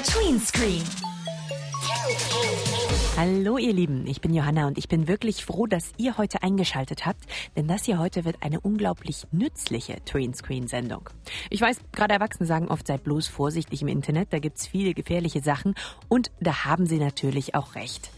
MDR Tweenscreen. Hallo ihr Lieben, ich bin Johanna und ich bin wirklich froh, dass ihr heute eingeschaltet habt, denn das hier heute wird eine unglaublich nützliche Tweenscreen-Sendung. Ich weiß, gerade Erwachsene sagen oft, seid bloß vorsichtig im Internet, da gibt's viele gefährliche Sachen und da haben sie natürlich auch recht.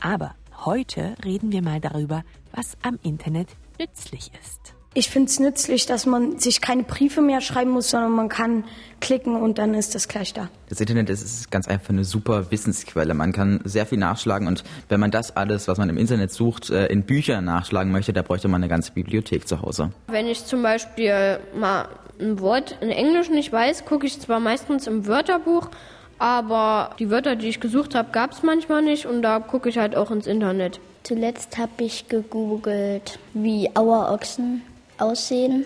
Aber heute reden wir mal darüber, was am Internet nützlich ist. Ich finde es nützlich, dass man sich keine Briefe mehr schreiben muss, sondern man kann klicken und dann ist das gleich da. Das Internet ist, ganz einfach eine super Wissensquelle. Man kann sehr viel nachschlagen und wenn man das alles, was man im Internet sucht, äh, in Büchern nachschlagen möchte, da bräuchte man eine ganze Bibliothek zu Hause. Wenn ich zum Beispiel mal ein Wort in Englisch nicht weiß, gucke ich zwar meistens im Wörterbuch, aber die Wörter, die ich gesucht habe, gab es manchmal nicht und da gucke ich halt auch ins Internet. Zuletzt habe ich gegoogelt, wie Auerochsen aussehen,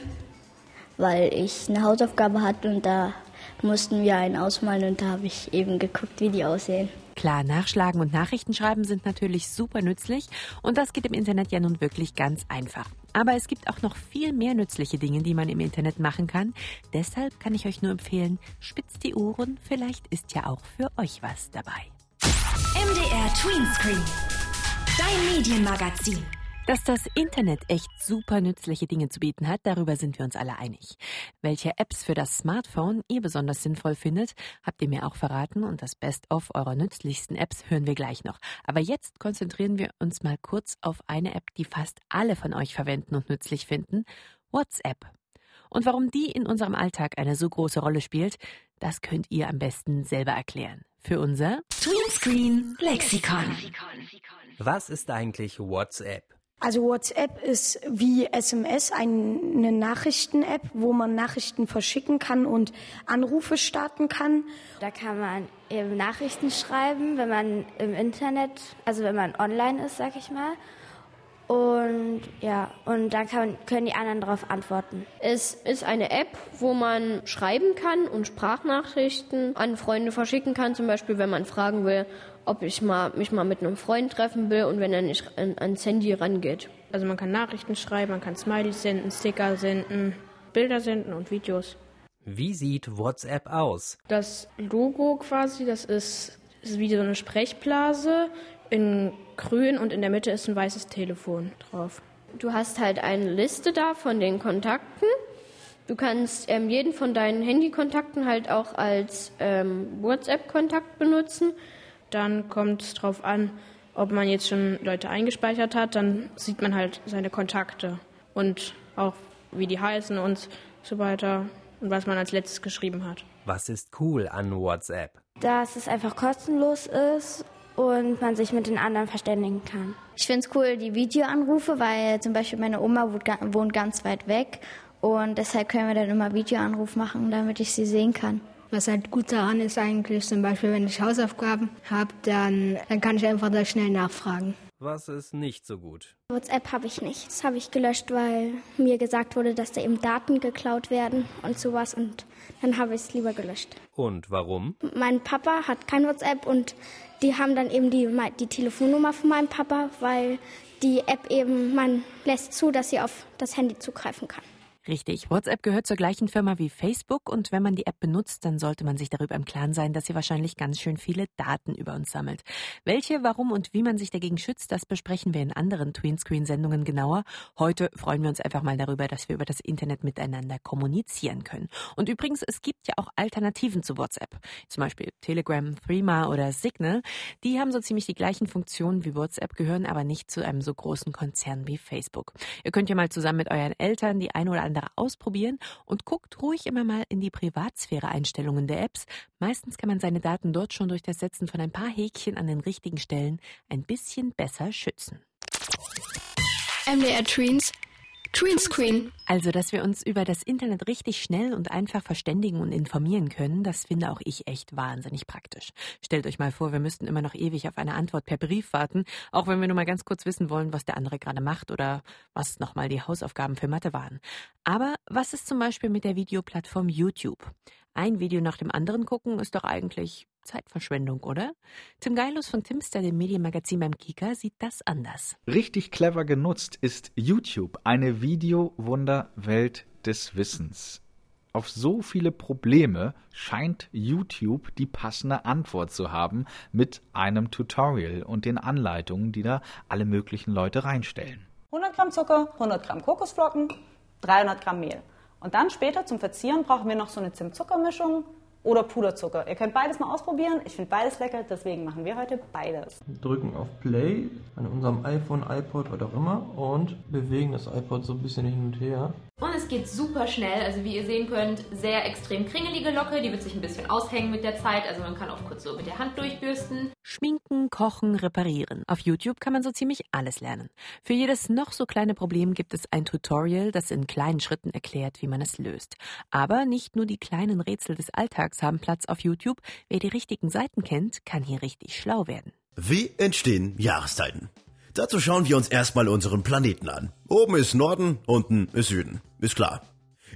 weil ich eine Hausaufgabe hatte und da mussten wir einen ausmalen und da habe ich eben geguckt, wie die aussehen. Klar, Nachschlagen und Nachrichten schreiben sind natürlich super nützlich und das geht im Internet ja nun wirklich ganz einfach. Aber es gibt auch noch viel mehr nützliche Dinge, die man im Internet machen kann. Deshalb kann ich euch nur empfehlen, spitzt die Ohren, vielleicht ist ja auch für euch was dabei. MDR Tweenscreen. Dein Medienmagazin. Dass das Internet echt super nützliche Dinge zu bieten hat, darüber sind wir uns alle einig. Welche Apps für das Smartphone ihr besonders sinnvoll findet, habt ihr mir auch verraten und das Best-of eurer nützlichsten Apps hören wir gleich noch. Aber jetzt konzentrieren wir uns mal kurz auf eine App, die fast alle von euch verwenden und nützlich finden, WhatsApp. Und warum die in unserem Alltag eine so große Rolle spielt, das könnt ihr am besten selber erklären. Für unser Tweenscreen Lexikon. Was ist eigentlich WhatsApp? Also WhatsApp ist wie SMS eine Nachrichten-App, wo man Nachrichten verschicken kann und Anrufe starten kann. Da kann man eben Nachrichten schreiben, wenn man im Internet, also wenn man online ist, sag ich mal. Und ja, und dann kann, können die anderen darauf antworten. Es ist eine App, wo man schreiben kann und Sprachnachrichten an Freunde verschicken kann, zum Beispiel wenn man fragen will, ob ich mal, mich mal mit einem Freund treffen will und wenn er nicht an, ans Handy rangeht. Also man kann Nachrichten schreiben, man kann Smileys senden, Sticker senden, Bilder senden und Videos. Wie sieht WhatsApp aus? Das Logo quasi, das ist, ist wie so eine Sprechblase in grün und in der Mitte ist ein weißes Telefon drauf. Du hast halt eine Liste da von den Kontakten. Du kannst ähm, jeden von deinen Handykontakten halt auch als ähm, WhatsApp-Kontakt benutzen. Dann kommt es darauf an, ob man jetzt schon Leute eingespeichert hat, dann sieht man halt seine Kontakte und auch wie die heißen und so weiter und was man als letztes geschrieben hat. Was ist cool an WhatsApp? Dass es einfach kostenlos ist und man sich mit den anderen verständigen kann. Ich finde es cool, die Videoanrufe, weil zum Beispiel meine Oma wohnt ganz weit weg und deshalb können wir dann immer Videoanruf machen, damit ich sie sehen kann. Was halt gut daran ist eigentlich, zum Beispiel, wenn ich Hausaufgaben habe, dann, dann kann ich einfach da schnell nachfragen. Was ist nicht so gut? WhatsApp habe ich nicht. Das habe ich gelöscht, weil mir gesagt wurde, dass da eben Daten geklaut werden und sowas. Und dann habe ich es lieber gelöscht. Und warum? Mein Papa hat kein WhatsApp und die haben dann eben die, die Telefonnummer von meinem Papa, weil die App eben, man lässt zu, dass sie auf das Handy zugreifen kann. Richtig. WhatsApp gehört zur gleichen Firma wie Facebook und wenn man die App benutzt, dann sollte man sich darüber im Klaren sein, dass sie wahrscheinlich ganz schön viele Daten über uns sammelt. Welche, warum und wie man sich dagegen schützt, das besprechen wir in anderen Tweenscreen-Sendungen genauer. Heute freuen wir uns einfach mal darüber, dass wir über das Internet miteinander kommunizieren können. Und übrigens, es gibt ja auch Alternativen zu WhatsApp. Zum Beispiel Telegram, Threema oder Signal. Die haben so ziemlich die gleichen Funktionen wie WhatsApp, gehören aber nicht zu einem so großen Konzern wie Facebook. Ihr könnt ja mal zusammen mit euren Eltern die eine oder andere andere ausprobieren und guckt ruhig immer mal in die Privatsphäre-Einstellungen der Apps. Meistens kann man seine Daten dort schon durch das Setzen von ein paar Häkchen an den richtigen Stellen ein bisschen besser schützen. MDR Tweens Tweenscreen. Also, dass wir uns über das Internet richtig schnell und einfach verständigen und informieren können, das finde auch ich echt wahnsinnig praktisch. Stellt euch mal vor, wir müssten immer noch ewig auf eine Antwort per Brief warten, auch wenn wir nur mal ganz kurz wissen wollen, was der andere gerade macht oder was nochmal die Hausaufgaben für Mathe waren. Aber was ist zum Beispiel mit der Videoplattform YouTube? Ein Video nach dem anderen gucken ist doch eigentlich Zeitverschwendung, oder? Tim Geilus von Timster, dem Medienmagazin beim Kika, sieht das anders. Richtig clever genutzt ist YouTube, eine Videowunderwelt des Wissens. auf so viele Probleme scheint YouTube die passende Antwort zu haben mit einem Tutorial und den Anleitungen, die da alle möglichen Leute reinstellen. 100 Gramm Zucker, 100 Gramm Kokosflocken, 300 Gramm Mehl. Und dann später zum Verzieren brauchen wir noch so eine Zimt-Zucker-Mischung oder Puderzucker. Ihr könnt beides mal ausprobieren. Ich finde beides lecker, deswegen machen wir heute beides. Drücken auf Play an unserem iPhone, iPod, was auch immer und bewegen das iPod so ein bisschen hin und her. Und es geht super schnell. Also wie ihr sehen könnt, sehr extrem kringelige Locke. Die wird sich ein bisschen aushängen mit der Zeit. Also man kann auch kurz so mit der Hand durchbürsten. Schminken, kochen, reparieren. Auf YouTube kann man so ziemlich alles lernen. Für jedes noch so kleine Problem gibt es ein Tutorial, das in kleinen Schritten erklärt, wie man es löst. Aber nicht nur die kleinen Rätsel des Alltags haben Platz auf YouTube. Wer die richtigen Seiten kennt, kann hier richtig schlau werden. Wie entstehen Jahreszeiten? Dazu schauen wir uns erstmal unseren Planeten an. Oben ist Norden, unten ist Süden. Ist klar.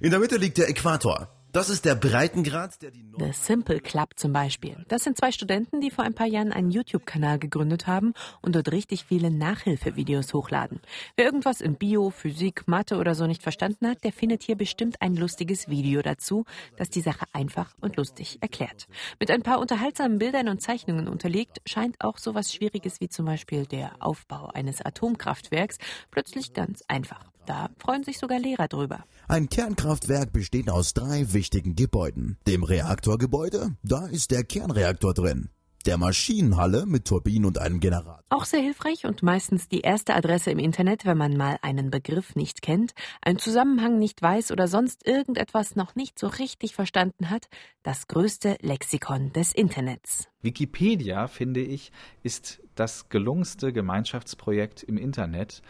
In der Mitte liegt der Äquator. Das ist der Breitengrad, der die The Simple Club zum Beispiel. Das sind zwei Studenten, die vor ein paar Jahren einen YouTube-Kanal gegründet haben und dort richtig viele Nachhilfevideos hochladen. Wer irgendwas in Bio, Physik, Mathe oder so nicht verstanden hat, der findet hier bestimmt ein lustiges Video dazu, das die Sache einfach und lustig erklärt. Mit ein paar unterhaltsamen Bildern und Zeichnungen unterlegt, scheint auch sowas Schwieriges wie zum Beispiel der Aufbau eines Atomkraftwerks plötzlich ganz einfach. Da freuen sich sogar Lehrer drüber. Ein Kernkraftwerk besteht aus drei wichtigen Gebäuden. Dem Reaktorgebäude, da ist der Kernreaktor drin. Der Maschinenhalle mit Turbinen und einem Generator. Auch sehr hilfreich und meistens die erste Adresse im Internet, wenn man mal einen Begriff nicht kennt, einen Zusammenhang nicht weiß oder sonst irgendetwas noch nicht so richtig verstanden hat, das größte Lexikon des Internets. Wikipedia, finde ich, ist das gelungenste Gemeinschaftsprojekt im Internet.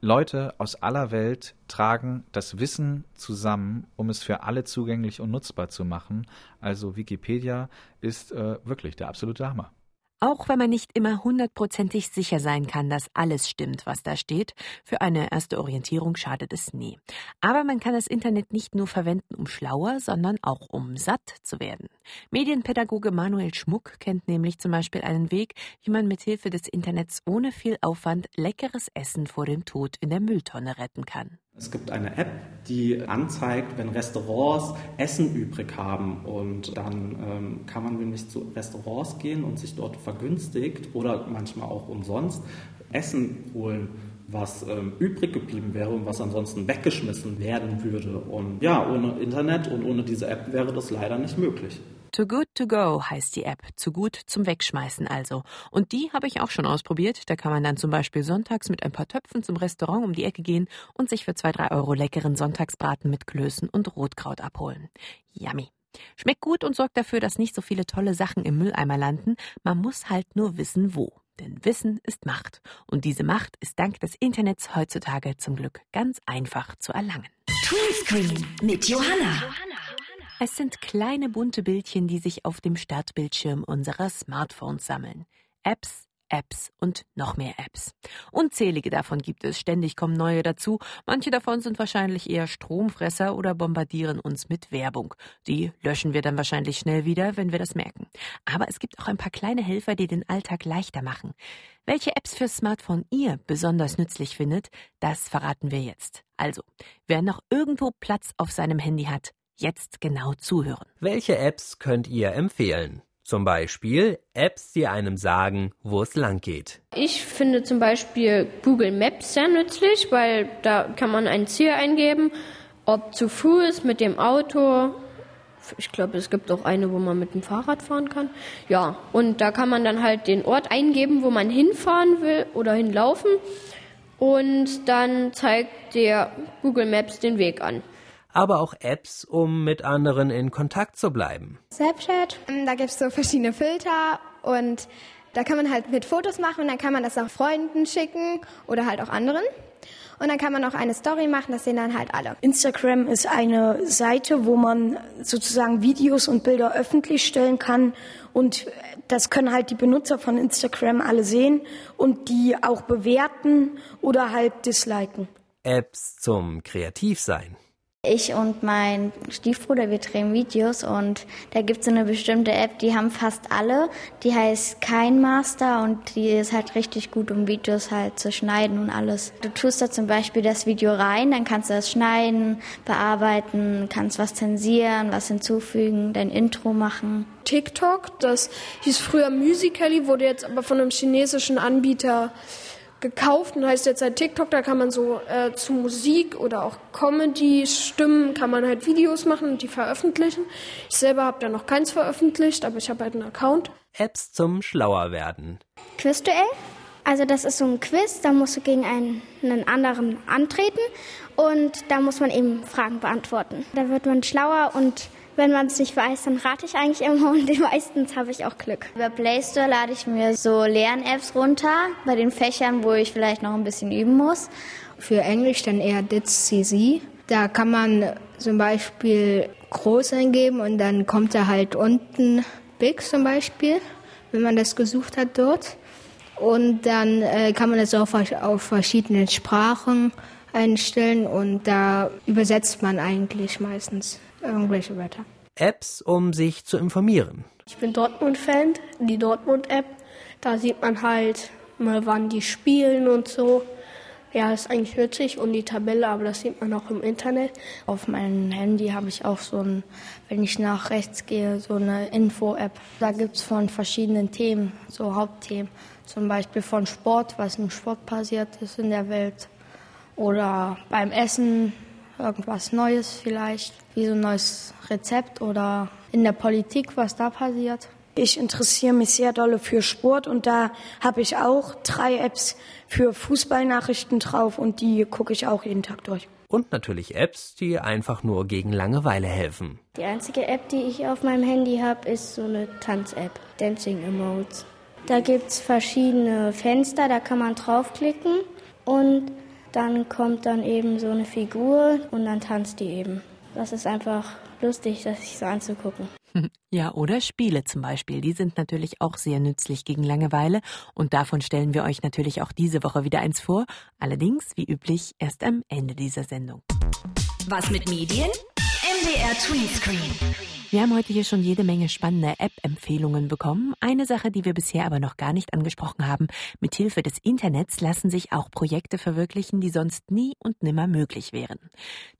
Leute aus aller Welt tragen das Wissen zusammen, um es für alle zugänglich und nutzbar zu machen. Also Wikipedia ist äh, wirklich der absolute Hammer. Auch wenn man nicht immer hundertprozentig sicher sein kann, dass alles stimmt, was da steht, für eine erste Orientierung schadet es nie. Aber man kann das Internet nicht nur verwenden, um schlauer, sondern auch um satt zu werden. Medienpädagoge Manuel Schmuck kennt nämlich zum Beispiel einen Weg, wie man mit Hilfe des Internets ohne viel Aufwand leckeres Essen vor dem Tod in der Mülltonne retten kann. Es gibt eine App, die anzeigt, wenn Restaurants Essen übrig haben und dann ähm, kann man nämlich zu Restaurants gehen und sich dort vergünstigt oder manchmal auch umsonst Essen holen, was ähm, übrig geblieben wäre und was ansonsten weggeschmissen werden würde. Und ja, ohne Internet und ohne diese App wäre das leider nicht möglich. Too Good To Go heißt die App. Zu gut zum Wegschmeißen also. Und die habe ich auch schon ausprobiert. Da kann man dann zum Beispiel sonntags mit ein paar Töpfen zum Restaurant um die Ecke gehen und sich für zwei, drei Euro leckeren Sonntagsbraten mit Klößen und Rotkraut abholen. Yummy. Schmeckt gut und sorgt dafür, dass nicht so viele tolle Sachen im Mülleimer landen. Man muss halt nur wissen, wo. Denn Wissen ist Macht. Und diese Macht ist dank des Internets heutzutage zum Glück ganz einfach zu erlangen. Tweenscreen mit Johanna. Es sind kleine bunte Bildchen, die sich auf dem Startbildschirm unserer Smartphones sammeln. Apps, Apps und noch mehr Apps. Unzählige davon gibt es, ständig kommen neue dazu. Manche davon sind wahrscheinlich eher Stromfresser oder bombardieren uns mit Werbung. Die löschen wir dann wahrscheinlich schnell wieder, wenn wir das merken. Aber es gibt auch ein paar kleine Helfer, die den Alltag leichter machen. Welche Apps fürs Smartphone ihr besonders nützlich findet, das verraten wir jetzt. Also, wer noch irgendwo Platz auf seinem Handy hat, Jetzt genau zuhören. Welche Apps könnt ihr empfehlen? Zum Beispiel Apps, die einem sagen, wo es lang geht. Ich finde zum Beispiel Google Maps sehr nützlich, weil da kann man ein Ziel eingeben, ob zu Fuß, mit dem Auto. Ich glaube, es gibt auch eine, wo man mit dem Fahrrad fahren kann. Ja, und da kann man dann halt den Ort eingeben, wo man hinfahren will oder hinlaufen. Und dann zeigt der Google Maps den Weg an aber auch Apps, um mit anderen in Kontakt zu bleiben. Snapchat, da gibt es so verschiedene Filter und da kann man halt mit Fotos machen und dann kann man das auch Freunden schicken oder halt auch anderen. Und dann kann man auch eine Story machen, das sehen dann halt alle. Instagram ist eine Seite, wo man sozusagen Videos und Bilder öffentlich stellen kann. Und das können halt die Benutzer von Instagram alle sehen und die auch bewerten oder halt disliken. Apps zum Kreativsein. Ich und mein Stiefbruder, wir drehen Videos und da gibt es eine bestimmte App, die haben fast alle. Die heißt Kein Master und die ist halt richtig gut, um Videos halt zu schneiden und alles. Du tust da zum Beispiel das Video rein, dann kannst du das schneiden, bearbeiten, kannst was zensieren, was hinzufügen, dein Intro machen. TikTok, das hieß früher Musical.ly, wurde jetzt aber von einem chinesischen Anbieter gekauft und heißt jetzt halt TikTok. Da kann man so äh, zu Musik oder auch Comedy-Stimmen kann man halt Videos machen und die veröffentlichen. Ich selber habe da noch keins veröffentlicht, aber ich habe halt einen Account. Apps zum Schlauerwerden. Quizduell. Also das ist so ein Quiz, da musst du gegen einen, einen anderen antreten und da muss man eben Fragen beantworten. Da wird man schlauer und wenn man es nicht weiß, dann rate ich eigentlich immer und meistens habe ich auch Glück. Über Play Store lade ich mir so Lern-Apps runter, bei den Fächern, wo ich vielleicht noch ein bisschen üben muss. Für Englisch dann eher DITS-CC. Da kann man zum Beispiel groß eingeben und dann kommt da halt unten Big zum Beispiel, wenn man das gesucht hat dort. Und dann äh, kann man das auch auf verschiedenen Sprachen einstellen und da übersetzt man eigentlich meistens irgendwelche Wörter. Apps, um sich zu informieren. Ich bin Dortmund-Fan, die Dortmund-App. Da sieht man halt mal, wann die spielen und so. Ja, ist eigentlich witzig und die Tabelle, aber das sieht man auch im Internet. Auf meinem Handy habe ich auch so ein, wenn ich nach rechts gehe, so eine Info-App. Da gibt es von verschiedenen Themen, so Hauptthemen. Zum Beispiel von Sport, was im Sport passiert ist in der Welt. Oder beim Essen, irgendwas Neues vielleicht, wie so ein neues Rezept oder in der Politik, was da passiert. Ich interessiere mich sehr dolle für Sport und da habe ich auch drei Apps für Fußballnachrichten drauf und die gucke ich auch jeden Tag durch. Und natürlich Apps, die einfach nur gegen Langeweile helfen. Die einzige App, die ich auf meinem Handy habe, ist so eine Tanz-App, Dancing Emotes. Da gibt es verschiedene Fenster, da kann man draufklicken und dann kommt dann eben so eine Figur und dann tanzt die eben. Das ist einfach lustig, das sich so anzugucken. Ja, oder Spiele zum Beispiel. Die sind natürlich auch sehr nützlich gegen Langeweile. Und davon stellen wir euch natürlich auch diese Woche wieder eins vor. Allerdings, wie üblich, erst am Ende dieser Sendung. Was mit Medien? MDR Tweetscreen. Wir haben heute hier schon jede Menge spannende App-Empfehlungen bekommen. Eine Sache, die wir bisher aber noch gar nicht angesprochen haben. Mit Hilfe des Internets lassen sich auch Projekte verwirklichen, die sonst nie und nimmer möglich wären.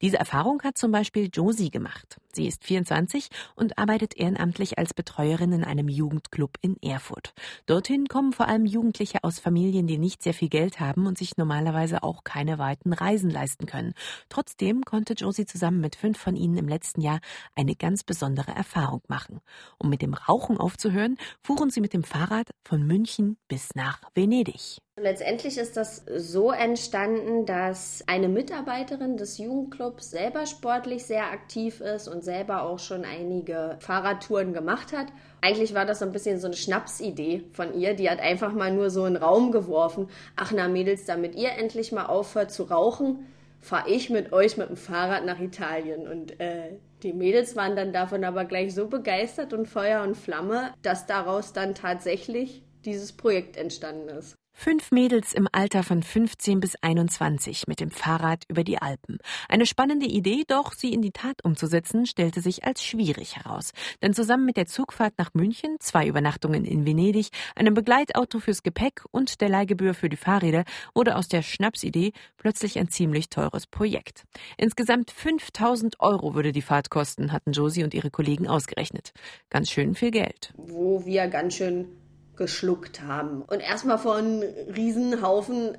Diese Erfahrung hat zum Beispiel Josie gemacht. Sie ist 24 und arbeitet ehrenamtlich als Betreuerin in einem Jugendclub in Erfurt. Dorthin kommen vor allem Jugendliche aus Familien, die nicht sehr viel Geld haben und sich normalerweise auch keine weiten Reisen leisten können. Trotzdem konnte Josie zusammen mit fünf von ihnen im letzten Jahr eine ganz besondere besondere Erfahrung machen. Um mit dem Rauchen aufzuhören, fuhren sie mit dem Fahrrad von München bis nach Venedig. Letztendlich ist das so entstanden, dass eine Mitarbeiterin des Jugendclubs selber sportlich sehr aktiv ist und selber auch schon einige Fahrradtouren gemacht hat. Eigentlich war das so ein bisschen so eine Schnapsidee von ihr. Die hat einfach mal nur so einen Raum geworfen. Ach na Mädels, damit ihr endlich mal aufhört zu rauchen, fahre ich mit euch mit dem Fahrrad nach Italien. Und äh, die Mädels waren dann davon aber gleich so begeistert und Feuer und Flamme, dass daraus dann tatsächlich dieses Projekt entstanden ist. Fünf Mädels im Alter von 15 bis 21 mit dem Fahrrad über die Alpen. Eine spannende Idee, doch sie in die Tat umzusetzen, stellte sich als schwierig heraus. Denn zusammen mit der Zugfahrt nach München, zwei Übernachtungen in Venedig, einem Begleitauto fürs Gepäck und der Leihgebühr für die Fahrräder wurde aus der Schnapsidee plötzlich ein ziemlich teures Projekt. Insgesamt 5000 Euro würde die Fahrt kosten, hatten Josie und ihre Kollegen ausgerechnet. Ganz schön viel Geld. Wo wir ganz schön geschluckt haben und erstmal vor einem Riesenhaufen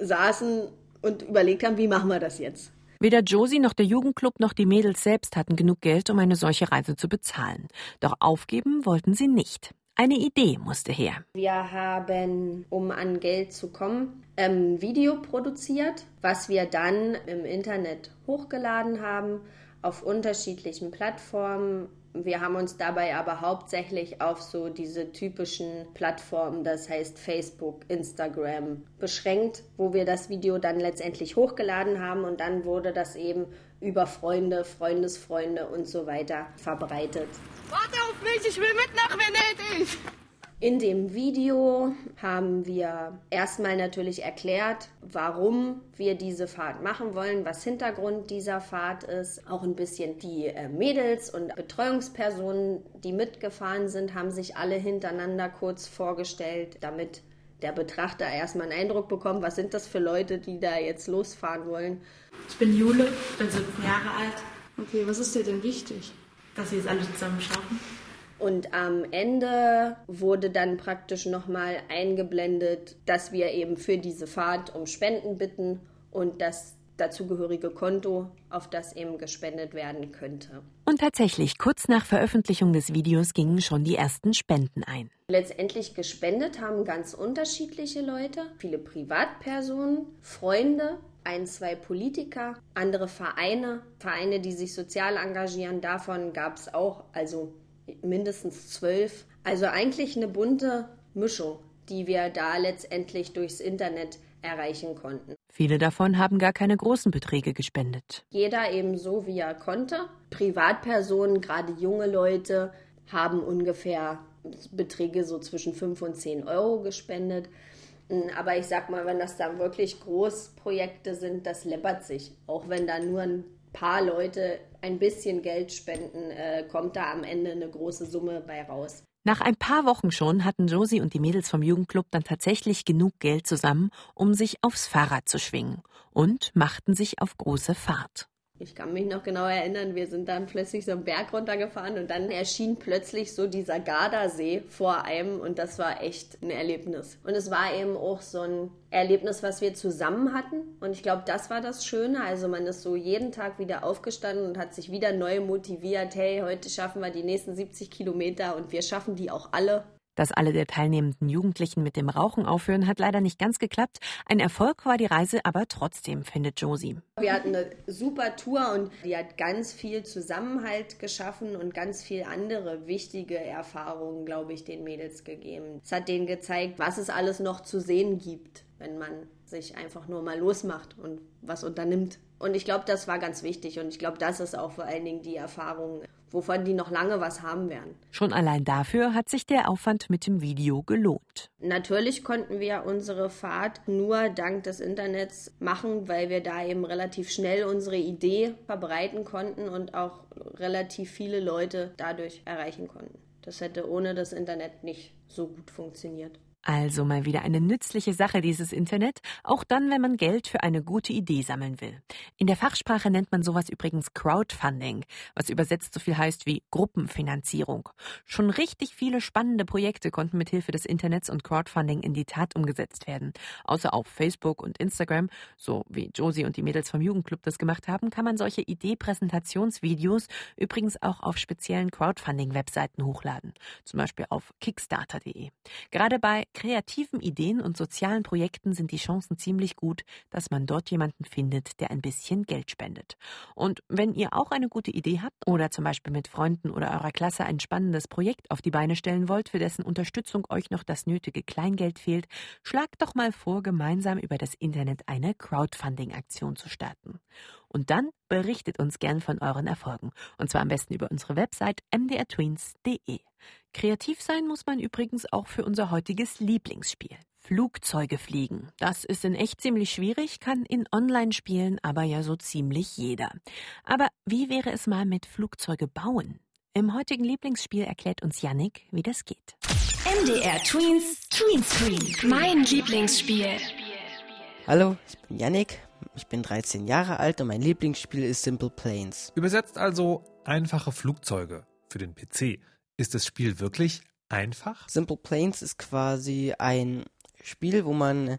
saßen und überlegt haben, wie machen wir das jetzt? Weder Josie noch der Jugendclub noch die Mädels selbst hatten genug Geld, um eine solche Reise zu bezahlen. Doch aufgeben wollten sie nicht. Eine Idee musste her. Wir haben, um an Geld zu kommen, ein Video produziert, was wir dann im Internet hochgeladen haben, auf unterschiedlichen Plattformen wir haben uns dabei aber hauptsächlich auf so diese typischen Plattformen, das heißt Facebook, Instagram, beschränkt, wo wir das Video dann letztendlich hochgeladen haben und dann wurde das eben über Freunde, Freundesfreunde und so weiter verbreitet. Warte auf mich, ich will mit nach Venedig! In dem Video haben wir erstmal natürlich erklärt, warum wir diese Fahrt machen wollen, was Hintergrund dieser Fahrt ist. Auch ein bisschen die äh, Mädels und Betreuungspersonen, die mitgefahren sind, haben sich alle hintereinander kurz vorgestellt, damit der Betrachter erstmal einen Eindruck bekommt, was sind das für Leute, die da jetzt losfahren wollen. Ich bin Jule, bin 17 Jahre alt. Okay, was ist dir denn wichtig? Dass sie es alle zusammen schaffen. Und am Ende wurde dann praktisch nochmal eingeblendet, dass wir eben für diese Fahrt um Spenden bitten und das dazugehörige Konto, auf das eben gespendet werden könnte. Und tatsächlich, kurz nach Veröffentlichung des Videos gingen schon die ersten Spenden ein. Letztendlich gespendet haben ganz unterschiedliche Leute, viele Privatpersonen, Freunde, ein, zwei Politiker, andere Vereine, Vereine, die sich sozial engagieren. Davon gab es auch, also mindestens zwölf. Also eigentlich eine bunte Mischung, die wir da letztendlich durchs Internet erreichen konnten. Viele davon haben gar keine großen Beträge gespendet. Jeder eben so, wie er konnte. Privatpersonen, gerade junge Leute, haben ungefähr Beträge so zwischen 5 und 10 Euro gespendet. Aber ich sag mal, wenn das dann wirklich Großprojekte sind, das läppert sich. Auch wenn da nur ein paar Leute ein bisschen Geld spenden, äh, kommt da am Ende eine große Summe bei raus. Nach ein paar Wochen schon hatten Josie und die Mädels vom Jugendclub dann tatsächlich genug Geld zusammen, um sich aufs Fahrrad zu schwingen und machten sich auf große Fahrt. Ich kann mich noch genau erinnern, wir sind dann plötzlich so einen Berg runtergefahren und dann erschien plötzlich so dieser Gardasee vor einem und das war echt ein Erlebnis. Und es war eben auch so ein Erlebnis, was wir zusammen hatten und ich glaube, das war das Schöne. Also man ist so jeden Tag wieder aufgestanden und hat sich wieder neu motiviert. Hey, heute schaffen wir die nächsten 70 Kilometer und wir schaffen die auch alle dass alle der teilnehmenden Jugendlichen mit dem Rauchen aufhören, hat leider nicht ganz geklappt. Ein Erfolg war die Reise aber trotzdem, findet Josie. Wir hatten eine super Tour und die hat ganz viel Zusammenhalt geschaffen und ganz viel andere wichtige Erfahrungen, glaube ich, den Mädels gegeben. Es hat denen gezeigt, was es alles noch zu sehen gibt, wenn man sich einfach nur mal losmacht und was unternimmt. Und ich glaube, das war ganz wichtig und ich glaube, das ist auch vor allen Dingen die Erfahrung, wovon die noch lange was haben werden. Schon allein dafür hat sich der Aufwand mit dem Video gelohnt. Natürlich konnten wir unsere Fahrt nur dank des Internets machen, weil wir da eben relativ schnell unsere Idee verbreiten konnten und auch relativ viele Leute dadurch erreichen konnten. Das hätte ohne das Internet nicht so gut funktioniert. Also mal wieder eine nützliche Sache, dieses Internet, auch dann, wenn man Geld für eine gute Idee sammeln will. In der Fachsprache nennt man sowas übrigens Crowdfunding, was übersetzt so viel heißt wie Gruppenfinanzierung. Schon richtig viele spannende Projekte konnten mit Hilfe des Internets und Crowdfunding in die Tat umgesetzt werden. Außer auf Facebook und Instagram, so wie Josie und die Mädels vom Jugendclub das gemacht haben, kann man solche Idee-Präsentationsvideos übrigens auch auf speziellen Crowdfunding-Webseiten hochladen. Zum Beispiel auf kickstarter.de. Gerade bei kreativen Ideen und sozialen Projekten sind die Chancen ziemlich gut, dass man dort jemanden findet, der ein bisschen Geld spendet. Und wenn ihr auch eine gute Idee habt oder zum Beispiel mit Freunden oder eurer Klasse ein spannendes Projekt auf die Beine stellen wollt, für dessen Unterstützung euch noch das nötige Kleingeld fehlt, schlagt doch mal vor, gemeinsam über das Internet eine Crowdfunding-Aktion zu starten. Und dann berichtet uns gern von euren Erfolgen. Und zwar am besten über unsere Website mdrtweens.de. Kreativ sein muss man übrigens auch für unser heutiges Lieblingsspiel. Flugzeuge fliegen. Das ist in echt ziemlich schwierig, kann in Online-Spielen aber ja so ziemlich jeder. Aber wie wäre es mal mit Flugzeuge bauen? Im heutigen Lieblingsspiel erklärt uns Yannick, wie das geht. MDR Tweens Tweenscreen. Mein Lieblingsspiel. Hallo, ich bin Yannick. Ich bin 13 Jahre alt und mein Lieblingsspiel ist Simple Planes. Übersetzt also einfache Flugzeuge für den PC. Ist das Spiel wirklich einfach? Simple Planes ist quasi ein Spiel, wo man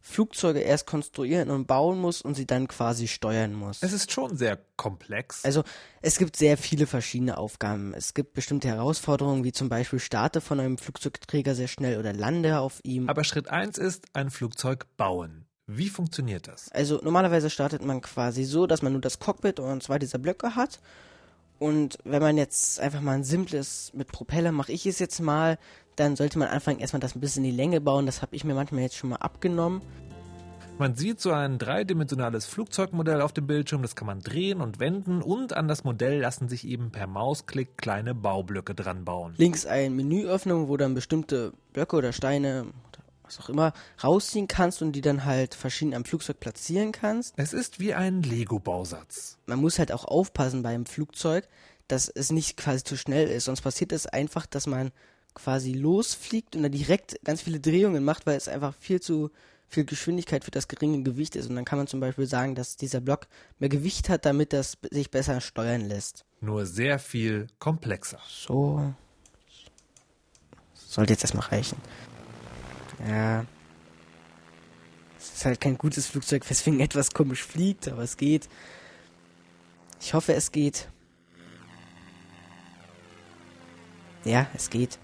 Flugzeuge erst konstruieren und bauen muss und sie dann quasi steuern muss. Es ist schon sehr komplex. Also es gibt sehr viele verschiedene Aufgaben. Es gibt bestimmte Herausforderungen, wie zum Beispiel starte von einem Flugzeugträger sehr schnell oder lande auf ihm. Aber Schritt 1 ist ein Flugzeug bauen. Wie funktioniert das? Also normalerweise startet man quasi so, dass man nur das Cockpit und zwei dieser Blöcke hat und wenn man jetzt einfach mal ein simples mit Propeller mache ich es jetzt mal, dann sollte man anfangen erstmal das ein bisschen in die Länge bauen. Das habe ich mir manchmal jetzt schon mal abgenommen. Man sieht so ein dreidimensionales Flugzeugmodell auf dem Bildschirm, das kann man drehen und wenden und an das Modell lassen sich eben per Mausklick kleine Baublöcke dran bauen. Links ein Menüöffnung, wo dann bestimmte Blöcke oder Steine was auch immer rausziehen kannst und die dann halt verschieden am Flugzeug platzieren kannst. Es ist wie ein Lego-Bausatz. Man muss halt auch aufpassen beim Flugzeug, dass es nicht quasi zu schnell ist. Sonst passiert es einfach, dass man quasi losfliegt und dann direkt ganz viele Drehungen macht, weil es einfach viel zu viel Geschwindigkeit für das geringe Gewicht ist. Und dann kann man zum Beispiel sagen, dass dieser Block mehr Gewicht hat, damit das sich besser steuern lässt. Nur sehr viel komplexer. So. Sollte jetzt erstmal reichen. Ja. Es ist halt kein gutes Flugzeug, weswegen etwas komisch fliegt, aber es geht. Ich hoffe, es geht. Ja, es geht.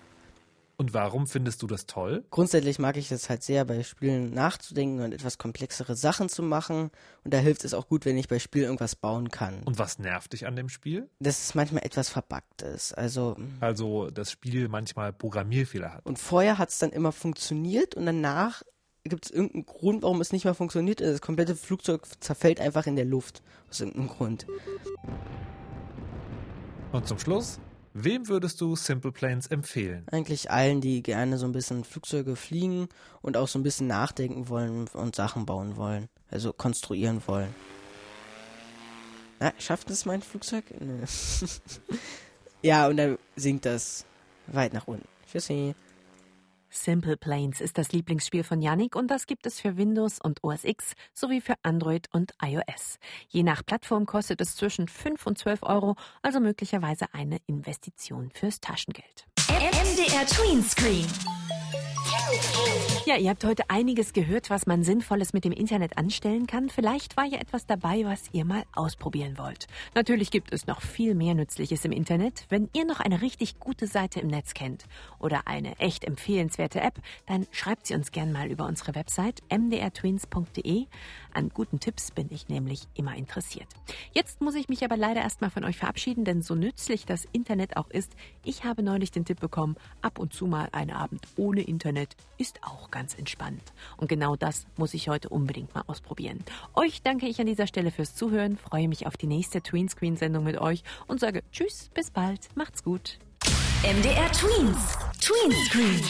Und warum findest du das toll? Grundsätzlich mag ich es halt sehr, bei Spielen nachzudenken und etwas komplexere Sachen zu machen. Und da hilft es auch gut, wenn ich bei Spielen irgendwas bauen kann. Und was nervt dich an dem Spiel? Dass es manchmal etwas verbuggt ist. Also, also das Spiel manchmal Programmierfehler hat. Und vorher hat es dann immer funktioniert und danach gibt es irgendeinen Grund, warum es nicht mehr funktioniert. Das komplette Flugzeug zerfällt einfach in der Luft. Aus irgendeinem Grund. Und zum Schluss Wem würdest du Simple Planes empfehlen? Eigentlich allen, die gerne so ein bisschen Flugzeuge fliegen und auch so ein bisschen nachdenken wollen und Sachen bauen wollen. Also konstruieren wollen. Na, schafft es mein Flugzeug? ja, und dann sinkt das weit nach unten. Tschüssi. Simple Planes ist das Lieblingsspiel von Yannick und das gibt es für Windows und OS X sowie für Android und iOS. Je nach Plattform kostet es zwischen 5 und 12 Euro, also möglicherweise eine Investition fürs Taschengeld. MDR Tween. Ja, ihr habt heute einiges gehört, was man Sinnvolles mit dem Internet anstellen kann. Vielleicht war ja etwas dabei, was ihr mal ausprobieren wollt. Natürlich gibt es noch viel mehr Nützliches im Internet. Wenn ihr noch eine richtig gute Seite im Netz kennt oder eine echt empfehlenswerte App, dann schreibt sie uns gern mal über unsere Website mdrtweens.de. An guten Tipps bin ich nämlich immer interessiert. Jetzt muss ich mich aber leider erstmal von euch verabschieden, denn so nützlich das Internet auch ist, ich habe neulich den Tipp bekommen, ab und zu mal einen Abend ohne Internet ist auch ganz entspannt. Und genau das muss ich heute unbedingt mal ausprobieren. Euch danke ich an dieser Stelle fürs Zuhören, freue mich auf die nächste Tweenscreen-Sendung mit euch und sage Tschüss, bis bald, macht's gut. MDR Tweens, Tweenscreen.